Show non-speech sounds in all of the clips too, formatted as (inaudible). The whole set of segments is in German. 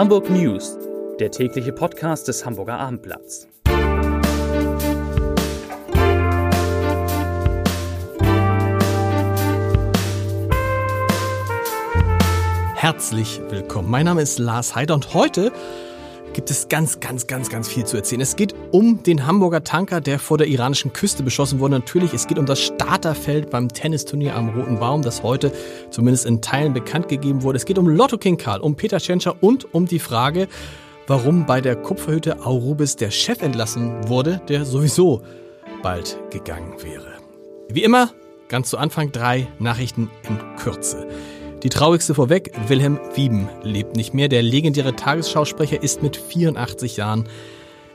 Hamburg News, der tägliche Podcast des Hamburger Abendblatts. Herzlich willkommen. Mein Name ist Lars Heider und heute gibt es ganz, ganz, ganz, ganz viel zu erzählen. Es geht um den Hamburger Tanker, der vor der iranischen Küste beschossen wurde. Natürlich, es geht um das Starterfeld beim Tennisturnier am Roten Baum, das heute zumindest in Teilen bekannt gegeben wurde. Es geht um Lotto King Karl, um Peter Tschentscher und um die Frage, warum bei der Kupferhütte Aurubis der Chef entlassen wurde, der sowieso bald gegangen wäre. Wie immer, ganz zu Anfang drei Nachrichten in Kürze. Die traurigste vorweg, Wilhelm Wieben lebt nicht mehr. Der legendäre Tagesschausprecher ist mit 84 Jahren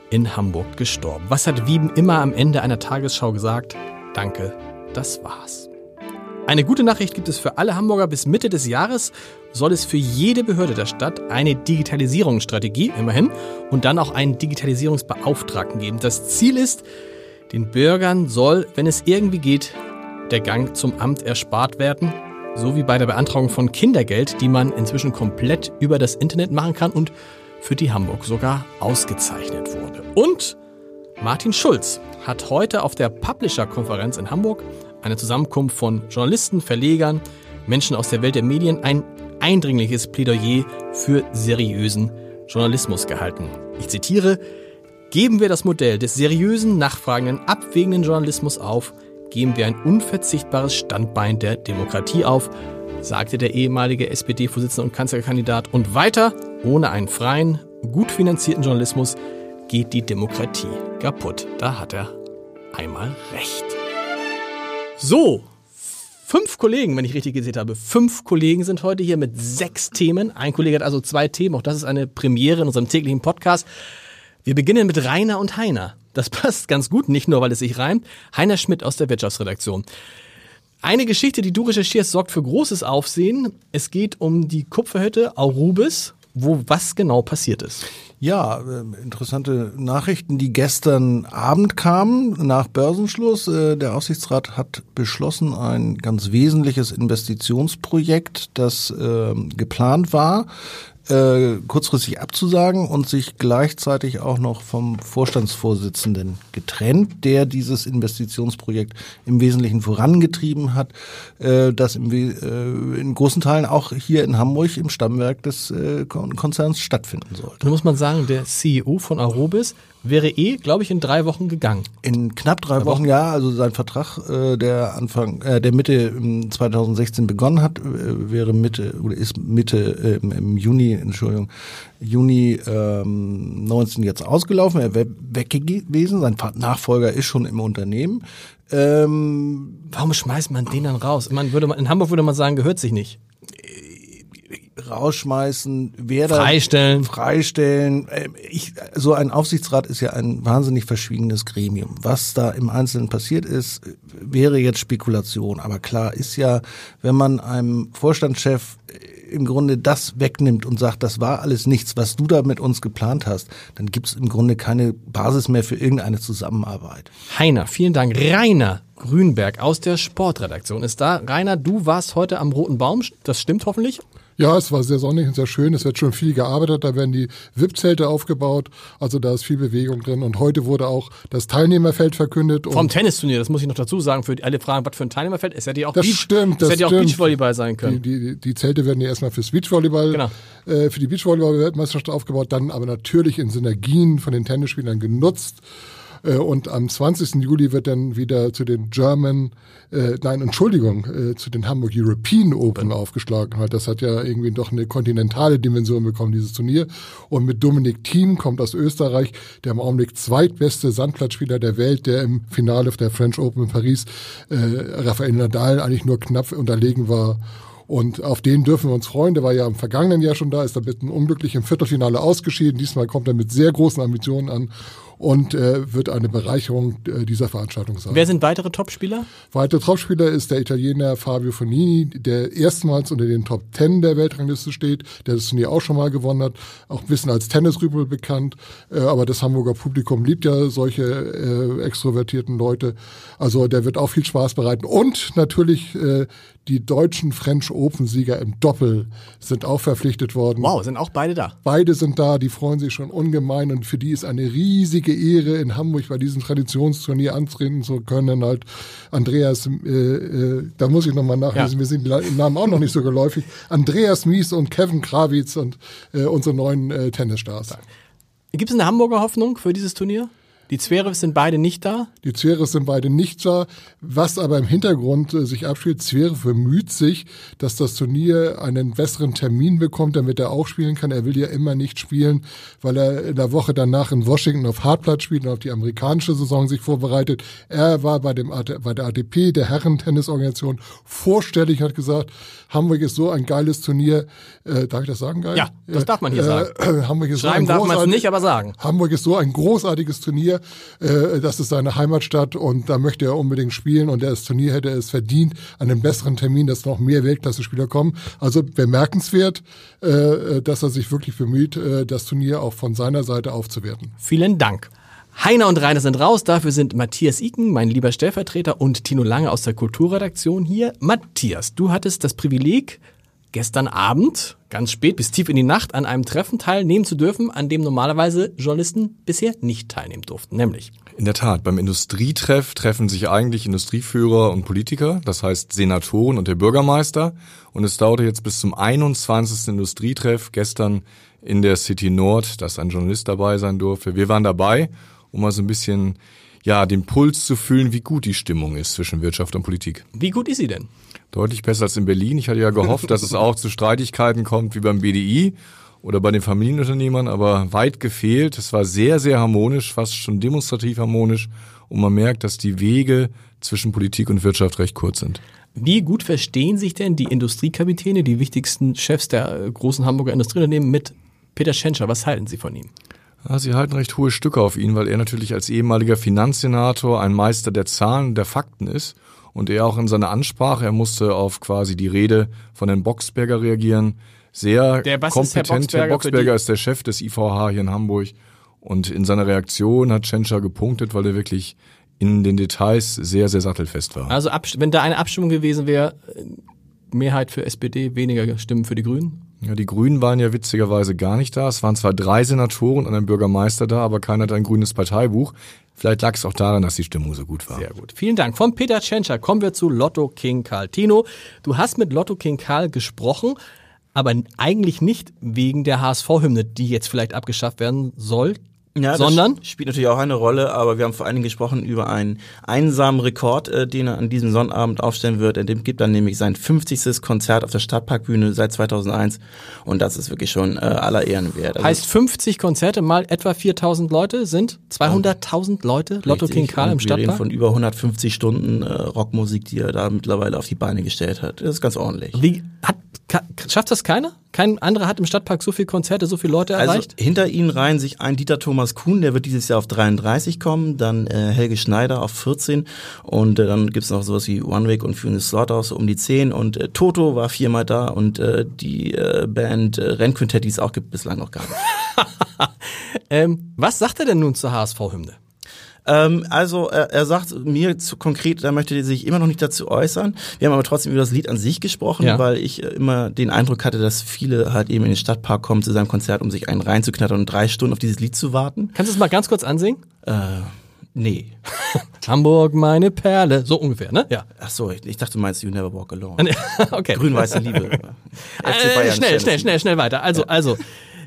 in Hamburg gestorben. Was hat Wieben immer am Ende einer Tagesschau gesagt? Danke, das war's. Eine gute Nachricht gibt es für alle Hamburger. Bis Mitte des Jahres soll es für jede Behörde der Stadt eine Digitalisierungsstrategie, immerhin, und dann auch einen Digitalisierungsbeauftragten geben. Das Ziel ist, den Bürgern soll, wenn es irgendwie geht, der Gang zum Amt erspart werden so wie bei der Beantragung von Kindergeld, die man inzwischen komplett über das Internet machen kann und für die Hamburg sogar ausgezeichnet wurde. Und Martin Schulz hat heute auf der Publisher-Konferenz in Hamburg eine Zusammenkunft von Journalisten, Verlegern, Menschen aus der Welt der Medien ein eindringliches Plädoyer für seriösen Journalismus gehalten. Ich zitiere, Geben wir das Modell des seriösen, nachfragenden, abwägenden Journalismus auf, geben wir ein unverzichtbares Standbein der Demokratie auf, sagte der ehemalige SPD-Vorsitzende und Kanzlerkandidat. Und weiter, ohne einen freien, gut finanzierten Journalismus geht die Demokratie kaputt. Da hat er einmal recht. So, fünf Kollegen, wenn ich richtig gesehen habe, fünf Kollegen sind heute hier mit sechs Themen. Ein Kollege hat also zwei Themen. Auch das ist eine Premiere in unserem täglichen Podcast. Wir beginnen mit Rainer und Heiner. Das passt ganz gut, nicht nur, weil es sich reimt. Heiner Schmidt aus der Wirtschaftsredaktion. Eine Geschichte, die du recherchierst, sorgt für großes Aufsehen. Es geht um die Kupferhütte Aurubis, wo was genau passiert ist. Ja, äh, interessante Nachrichten, die gestern Abend kamen nach Börsenschluss. Äh, der Aufsichtsrat hat beschlossen, ein ganz wesentliches Investitionsprojekt, das äh, geplant war, äh, kurzfristig abzusagen und sich gleichzeitig auch noch vom Vorstandsvorsitzenden getrennt, der dieses Investitionsprojekt im Wesentlichen vorangetrieben hat, äh, das im, äh, in großen Teilen auch hier in Hamburg im Stammwerk des äh, Konzerns stattfinden soll. Da muss man sagen, der CEO von Arobis wäre eh, glaube ich, in drei Wochen gegangen. In knapp drei Wochen, Wochen, ja. Also sein Vertrag, äh, der Anfang, äh, der Mitte 2016 begonnen hat, äh, wäre Mitte oder ist Mitte äh, im Juni, Entschuldigung, Juni ähm, 19 jetzt ausgelaufen. Er wäre weg gewesen. Sein Nachfolger ist schon im Unternehmen. Ähm, Warum schmeißt man den dann raus? Man würde man, in Hamburg würde man sagen, gehört sich nicht rausschmeißen, wer da freistellen, freistellen. Ähm, ich, so ein Aufsichtsrat ist ja ein wahnsinnig verschwiegenes Gremium. Was da im Einzelnen passiert ist, wäre jetzt Spekulation. Aber klar ist ja, wenn man einem Vorstandschef im Grunde das wegnimmt und sagt, das war alles nichts, was du da mit uns geplant hast, dann gibt es im Grunde keine Basis mehr für irgendeine Zusammenarbeit. Heiner, vielen Dank. Rainer Grünberg aus der Sportredaktion ist da. Rainer, du warst heute am Roten Baum. Das stimmt hoffentlich? Ja, es war sehr sonnig und sehr schön. Es wird schon viel gearbeitet. Da werden die VIP-Zelte aufgebaut. Also da ist viel Bewegung drin. Und heute wurde auch das Teilnehmerfeld verkündet. Vom Tennisturnier, das muss ich noch dazu sagen, für alle Fragen, was für ein Teilnehmerfeld. Es hätte ja auch, das Beach, stimmt, das hätte ja auch Beachvolleyball sein können. Die, die, die Zelte werden ja erstmal fürs Beachvolleyball, genau. äh, für die Beachvolleyball-Weltmeisterschaft aufgebaut, dann aber natürlich in Synergien von den Tennisspielern genutzt. Äh, und am 20. Juli wird dann wieder zu den German, äh, nein, Entschuldigung, äh, zu den Hamburg European Open aufgeschlagen. Halt, das hat ja irgendwie doch eine kontinentale Dimension bekommen, dieses Turnier. Und mit Dominik Thiem kommt aus Österreich, der im Augenblick zweitbeste Sandplatzspieler der Welt, der im Finale der French Open in Paris äh, Rafael Nadal eigentlich nur knapp unterlegen war. Und auf den dürfen wir uns freuen. Der war ja im vergangenen Jahr schon da, ist damit unglücklich im Viertelfinale ausgeschieden. Diesmal kommt er mit sehr großen Ambitionen an und äh, wird eine Bereicherung äh, dieser Veranstaltung sein. Wer sind weitere Topspieler? Weitere Topspieler ist der Italiener Fabio Fonini, der erstmals unter den Top Ten der Weltrangliste steht, der das Turnier auch schon mal gewonnen hat, auch ein bisschen als Tennisrübel bekannt, äh, aber das Hamburger Publikum liebt ja solche äh, extrovertierten Leute. Also der wird auch viel Spaß bereiten und natürlich äh, die deutschen French Open Sieger im Doppel sind auch verpflichtet worden. Wow, sind auch beide da. Beide sind da, die freuen sich schon ungemein und für die ist eine riesige Ehre in Hamburg bei diesem Traditionsturnier antreten zu können. Halt Andreas, äh, äh, da muss ich nochmal nachlesen, ja. wir sind im Namen auch noch nicht so geläufig. Andreas Mies und Kevin Krawitz und äh, unsere neuen äh, Tennisstars. Gibt es eine Hamburger Hoffnung für dieses Turnier? Die Zverev sind beide nicht da? Die Zverev sind beide nicht da. Was aber im Hintergrund äh, sich abspielt, Zverev bemüht sich, dass das Turnier einen besseren Termin bekommt, damit er auch spielen kann. Er will ja immer nicht spielen, weil er in der Woche danach in Washington auf Hartplatz spielt und auf die amerikanische Saison sich vorbereitet. Er war bei, dem, bei der ATP, der Herren-Tennisorganisation, vorstellig, hat gesagt, Hamburg ist so ein geiles Turnier. Äh, darf ich das sagen, geil? Ja, das darf man hier äh, sagen. Äh, Hamburg ist Schreiben so darf man es nicht, aber sagen. Hamburg ist so ein großartiges Turnier. Äh, das ist seine Heimatstadt und da möchte er unbedingt spielen und das Turnier hätte es verdient, an einem besseren Termin, dass noch mehr Weltklasse-Spieler kommen. Also bemerkenswert, äh, dass er sich wirklich bemüht, äh, das Turnier auch von seiner Seite aufzuwerten. Vielen Dank. Heiner und Rainer sind raus, dafür sind Matthias Iken, mein lieber Stellvertreter, und Tino Lange aus der Kulturredaktion hier. Matthias, du hattest das Privileg, gestern Abend, ganz spät bis tief in die Nacht, an einem Treffen teilnehmen zu dürfen, an dem normalerweise Journalisten bisher nicht teilnehmen durften, nämlich. In der Tat, beim Industrietreff treffen sich eigentlich Industrieführer und Politiker, das heißt Senatoren und der Bürgermeister. Und es dauerte jetzt bis zum 21. Industrietreff gestern in der City Nord, dass ein Journalist dabei sein durfte. Wir waren dabei um mal so ein bisschen ja, den Puls zu fühlen, wie gut die Stimmung ist zwischen Wirtschaft und Politik. Wie gut ist sie denn? Deutlich besser als in Berlin. Ich hatte ja gehofft, dass es auch zu Streitigkeiten kommt wie beim BDI oder bei den Familienunternehmern, aber weit gefehlt. Es war sehr, sehr harmonisch, fast schon demonstrativ harmonisch und man merkt, dass die Wege zwischen Politik und Wirtschaft recht kurz sind. Wie gut verstehen sich denn die Industriekapitäne, die wichtigsten Chefs der großen Hamburger Industrieunternehmen mit Peter Schenscher? Was halten Sie von ihm? Ja, sie halten recht hohe Stücke auf ihn, weil er natürlich als ehemaliger Finanzsenator ein Meister der Zahlen, der Fakten ist. Und er auch in seiner Ansprache, er musste auf quasi die Rede von Herrn Boxberger reagieren. Sehr der, kompetent. Herr Boxberger, Herr Boxberger ist der Chef des IVH hier in Hamburg. Und in seiner Reaktion hat Tschentscher gepunktet, weil er wirklich in den Details sehr, sehr sattelfest war. Also wenn da eine Abstimmung gewesen wäre, Mehrheit für SPD, weniger Stimmen für die Grünen? Ja, die Grünen waren ja witzigerweise gar nicht da. Es waren zwar drei Senatoren und ein Bürgermeister da, aber keiner hat ein grünes Parteibuch. Vielleicht lag es auch daran, dass die Stimmung so gut war. Sehr gut. Vielen Dank. Von Peter Tschentscher kommen wir zu Lotto King Karl. Tino, du hast mit Lotto King Karl gesprochen, aber eigentlich nicht wegen der HSV-Hymne, die jetzt vielleicht abgeschafft werden soll. Ja, sondern spielt natürlich auch eine Rolle, aber wir haben vor allen Dingen gesprochen über einen einsamen Rekord, äh, den er an diesem Sonnabend aufstellen wird. In dem gibt er nämlich sein 50. Konzert auf der Stadtparkbühne seit 2001 und das ist wirklich schon äh, aller Ehren wert. Also heißt 50 Konzerte mal etwa 4000 Leute sind 200.000 Leute Lotto King Karl im Stadtpark? Wir reden von über 150 Stunden äh, Rockmusik, die er da mittlerweile auf die Beine gestellt hat. Das ist ganz ordentlich. Wie hat schafft das keiner? Kein anderer hat im Stadtpark so viele Konzerte, so viele Leute also erreicht? Also hinter ihnen reihen sich ein Dieter Thomas Kuhn, der wird dieses Jahr auf 33 kommen, dann äh, Helge Schneider auf 14 und äh, dann gibt's noch sowas wie One Week und Funes Slaughterhouse um die 10 und äh, Toto war viermal da und äh, die äh, Band äh, Rennquintett, die es auch gibt, bislang noch gar nicht. (laughs) ähm, was sagt er denn nun zur HSV-Hymne? Ähm, also er, er sagt mir zu konkret, da möchte er sich immer noch nicht dazu äußern. Wir haben aber trotzdem über das Lied an sich gesprochen, ja. weil ich äh, immer den Eindruck hatte, dass viele halt eben in den Stadtpark kommen zu seinem Konzert, um sich einen reinzuknattern und drei Stunden auf dieses Lied zu warten. Kannst du es mal ganz kurz ansingen? Äh, nee. (laughs) Hamburg, meine Perle. So ungefähr, ne? Ja. Ach so, ich, ich dachte, du meinst You Never Walk Alone. (laughs) okay. Grün-weiße Liebe. (laughs) äh, schnell, schnell, schnell, schnell weiter. Also, ja. also,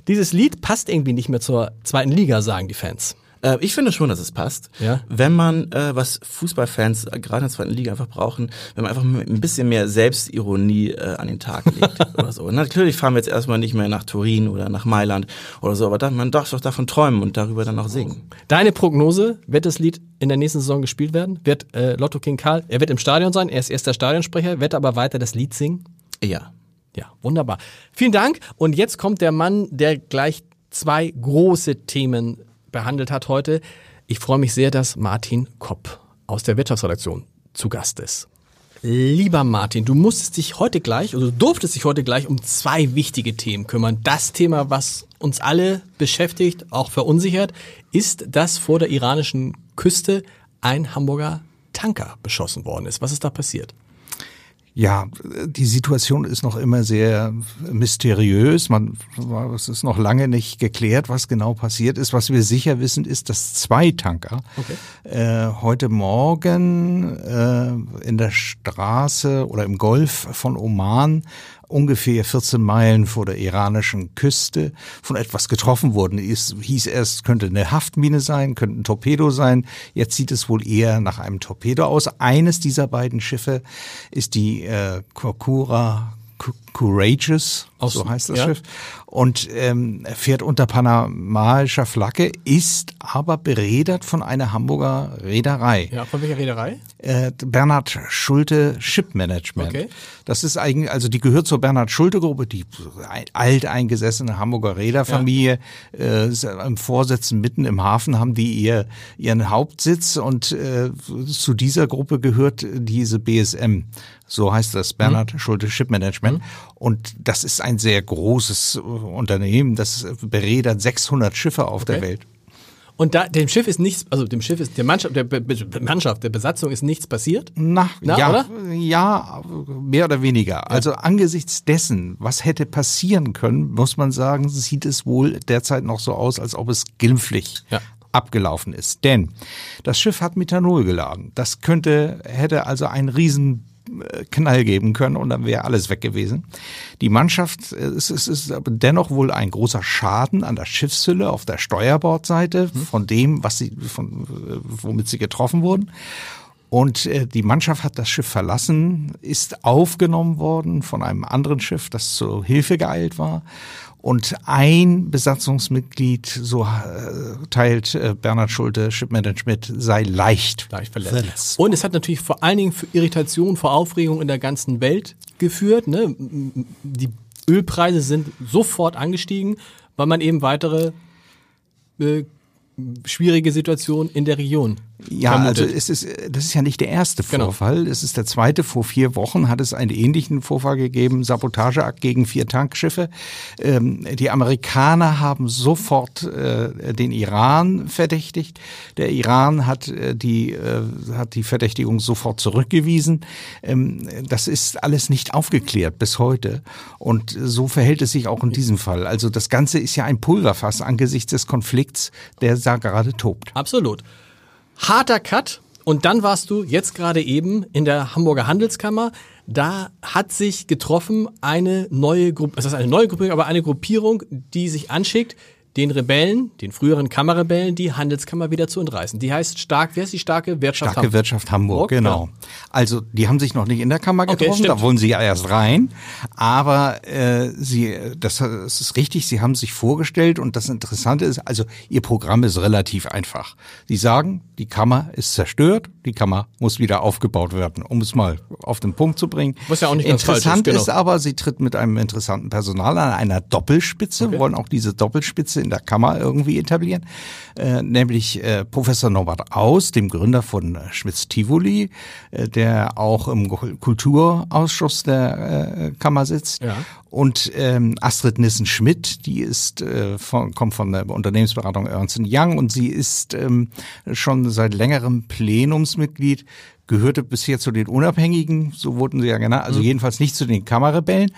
dieses Lied passt irgendwie nicht mehr zur zweiten Liga, sagen die Fans. Äh, ich finde schon, dass es passt. Ja? Wenn man, äh, was Fußballfans äh, gerade in der zweiten Liga einfach brauchen, wenn man einfach ein bisschen mehr Selbstironie äh, an den Tag legt (laughs) oder so. Natürlich fahren wir jetzt erstmal nicht mehr nach Turin oder nach Mailand oder so, aber dann, man darf doch davon träumen und darüber dann auch singen. Deine Prognose, wird das Lied in der nächsten Saison gespielt werden? Wird äh, Lotto King Karl, er wird im Stadion sein, er ist erster Stadionsprecher, wird aber weiter das Lied singen? Ja. Ja, wunderbar. Vielen Dank. Und jetzt kommt der Mann, der gleich zwei große Themen behandelt hat heute. Ich freue mich sehr, dass Martin Kopp aus der Wirtschaftsredaktion zu Gast ist. Lieber Martin, du musstest dich heute gleich, oder du durftest dich heute gleich um zwei wichtige Themen kümmern. Das Thema, was uns alle beschäftigt, auch verunsichert, ist, dass vor der iranischen Küste ein Hamburger Tanker beschossen worden ist. Was ist da passiert? Ja, die Situation ist noch immer sehr mysteriös. Man, es ist noch lange nicht geklärt, was genau passiert ist. Was wir sicher wissen, ist, dass zwei Tanker okay. äh, heute Morgen äh, in der Straße oder im Golf von Oman ungefähr 14 Meilen vor der iranischen Küste von etwas getroffen wurden. Es hieß erst, könnte eine Haftmine sein, könnte ein Torpedo sein. Jetzt sieht es wohl eher nach einem Torpedo aus. Eines dieser beiden Schiffe ist die äh, Kokura Courageous, Aus, so heißt das ja. Schiff, und ähm, fährt unter panamaischer Flagge, ist aber beredert von einer Hamburger Reederei. Ja, von welcher Reederei? Äh, Bernhard Schulte Ship Management. Okay. Das ist eigentlich, also die gehört zur Bernhard Schulte Gruppe, die alteingesessene Hamburger Reederfamilie. Ja. Äh, Im Vorsitzen mitten im Hafen haben die ihr, ihren Hauptsitz und äh, zu dieser Gruppe gehört diese BSM so heißt das, Bernhard mhm. Schulte Ship Management. Mhm. Und das ist ein sehr großes äh, Unternehmen, das beredert 600 Schiffe auf okay. der Welt. Und da, dem Schiff ist nichts, also dem Schiff ist, der Mannschaft, der Be Mannschaft, der Besatzung ist nichts passiert? Na, Na ja, oder? ja, mehr oder weniger. Ja. Also angesichts dessen, was hätte passieren können, muss man sagen, sieht es wohl derzeit noch so aus, als ob es glimpflich ja abgelaufen ist. Denn das Schiff hat Methanol geladen. Das könnte, hätte also einen riesen Knall geben können und dann wäre alles weg gewesen. Die Mannschaft, es ist, ist dennoch wohl ein großer Schaden an der Schiffshülle auf der Steuerbordseite mhm. von dem, was sie, von, womit sie getroffen wurden. Und äh, die Mannschaft hat das Schiff verlassen, ist aufgenommen worden von einem anderen Schiff, das zur Hilfe geeilt war. Und ein Besatzungsmitglied, so äh, teilt äh, Bernhard Schulte, Shipmanagement, sei leicht, leicht verletzt. Und es hat natürlich vor allen Dingen für Irritation, vor Aufregung in der ganzen Welt geführt. Ne? Die Ölpreise sind sofort angestiegen, weil man eben weitere äh, schwierige Situation in der Region. Ja, vermutet. also es ist, das ist ja nicht der erste genau. Vorfall. Es ist der zweite. Vor vier Wochen hat es einen ähnlichen Vorfall gegeben, Sabotageakt gegen vier Tankschiffe. Ähm, die Amerikaner haben sofort äh, den Iran verdächtigt. Der Iran hat äh, die, äh, hat die Verdächtigung sofort zurückgewiesen. Ähm, das ist alles nicht aufgeklärt bis heute. Und so verhält es sich auch in diesem Fall. Also das Ganze ist ja ein Pulverfass angesichts des Konflikts, der da gerade tobt. Absolut. Harter Cut. Und dann warst du jetzt gerade eben in der Hamburger Handelskammer. Da hat sich getroffen eine neue Gruppe, das heißt eine neue Gruppe, aber eine Gruppierung, die sich anschickt, den Rebellen, den früheren Kammerrebellen, die Handelskammer wieder zu entreißen. Die heißt stark, wer ist die starke Wirtschaft Starke Hamburg? Wirtschaft Hamburg, genau. Ja. Also die haben sich noch nicht in der Kammer getroffen, okay, da wollen sie ja erst rein. Aber äh, sie, das, das ist richtig, sie haben sich vorgestellt und das Interessante ist, also ihr Programm ist relativ einfach. Sie sagen, die Kammer ist zerstört, die Kammer muss wieder aufgebaut werden, um es mal auf den Punkt zu bringen. Was ja auch nicht Interessant ist, genau. ist aber, sie tritt mit einem interessanten Personal an einer Doppelspitze, okay. wollen auch diese Doppelspitze in der Kammer irgendwie etablieren, äh, nämlich äh, Professor Norbert Aus, dem Gründer von äh, Schmitz Tivoli, äh, der auch im Kulturausschuss der äh, Kammer sitzt. Ja. Und ähm, Astrid Nissen-Schmidt, die ist äh, von, kommt von der Unternehmensberatung Ernst Young und sie ist ähm, schon seit längerem Plenumsmitglied gehörte bisher zu den Unabhängigen, so wurden sie ja genannt, also mhm. jedenfalls nicht zu den Kammerrebellen.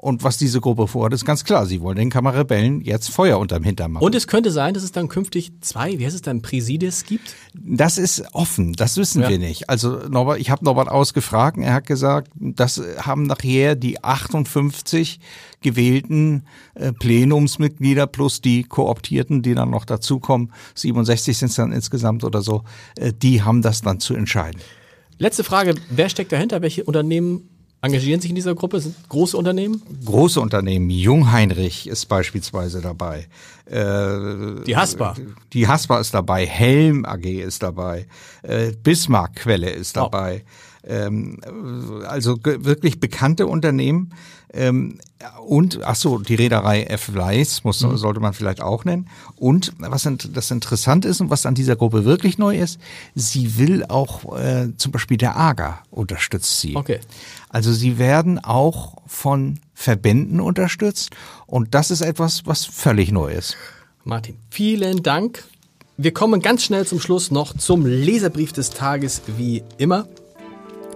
Und was diese Gruppe vorhat, ist ganz klar. Sie wollen den Kammerrebellen jetzt Feuer unterm Hintern machen. Und es könnte sein, dass es dann künftig zwei, wie heißt es dann, Präsides gibt? Das ist offen, das wissen ja. wir nicht. Also Norbert, ich habe Norbert ausgefragt, er hat gesagt, das haben nachher die 58 gewählten äh, Plenumsmitglieder plus die Kooptierten, die dann noch dazukommen, 67 sind es dann insgesamt oder so, äh, die haben das dann zu entscheiden. Letzte Frage, wer steckt dahinter? Welche Unternehmen engagieren sich in dieser Gruppe? Sind große Unternehmen? Große Unternehmen. Jungheinrich ist beispielsweise dabei. Äh, die Haspa. Die Haspa ist dabei. Helm AG ist dabei. Äh, Bismarck Quelle ist dabei. Oh. Ähm, also wirklich bekannte Unternehmen. Ähm, und, ach so, die Reederei F. Weiss muss, mhm. sollte man vielleicht auch nennen. Und was das interessant ist und was an dieser Gruppe wirklich neu ist, sie will auch äh, zum Beispiel der AGA unterstützt sie. Okay. Also sie werden auch von Verbänden unterstützt und das ist etwas, was völlig neu ist. Martin, vielen Dank. Wir kommen ganz schnell zum Schluss noch zum Leserbrief des Tages, wie immer.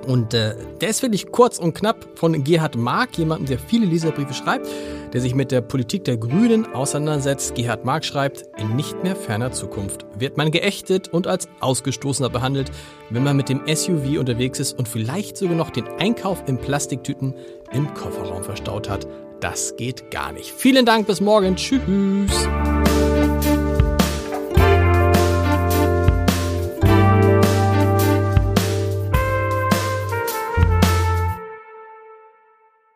Und äh, der ist wirklich kurz und knapp von Gerhard Mark, jemandem, der viele Leserbriefe schreibt, der sich mit der Politik der Grünen auseinandersetzt. Gerhard Mark schreibt, in nicht mehr ferner Zukunft wird man geächtet und als Ausgestoßener behandelt, wenn man mit dem SUV unterwegs ist und vielleicht sogar noch den Einkauf in Plastiktüten im Kofferraum verstaut hat. Das geht gar nicht. Vielen Dank, bis morgen. Tschüss.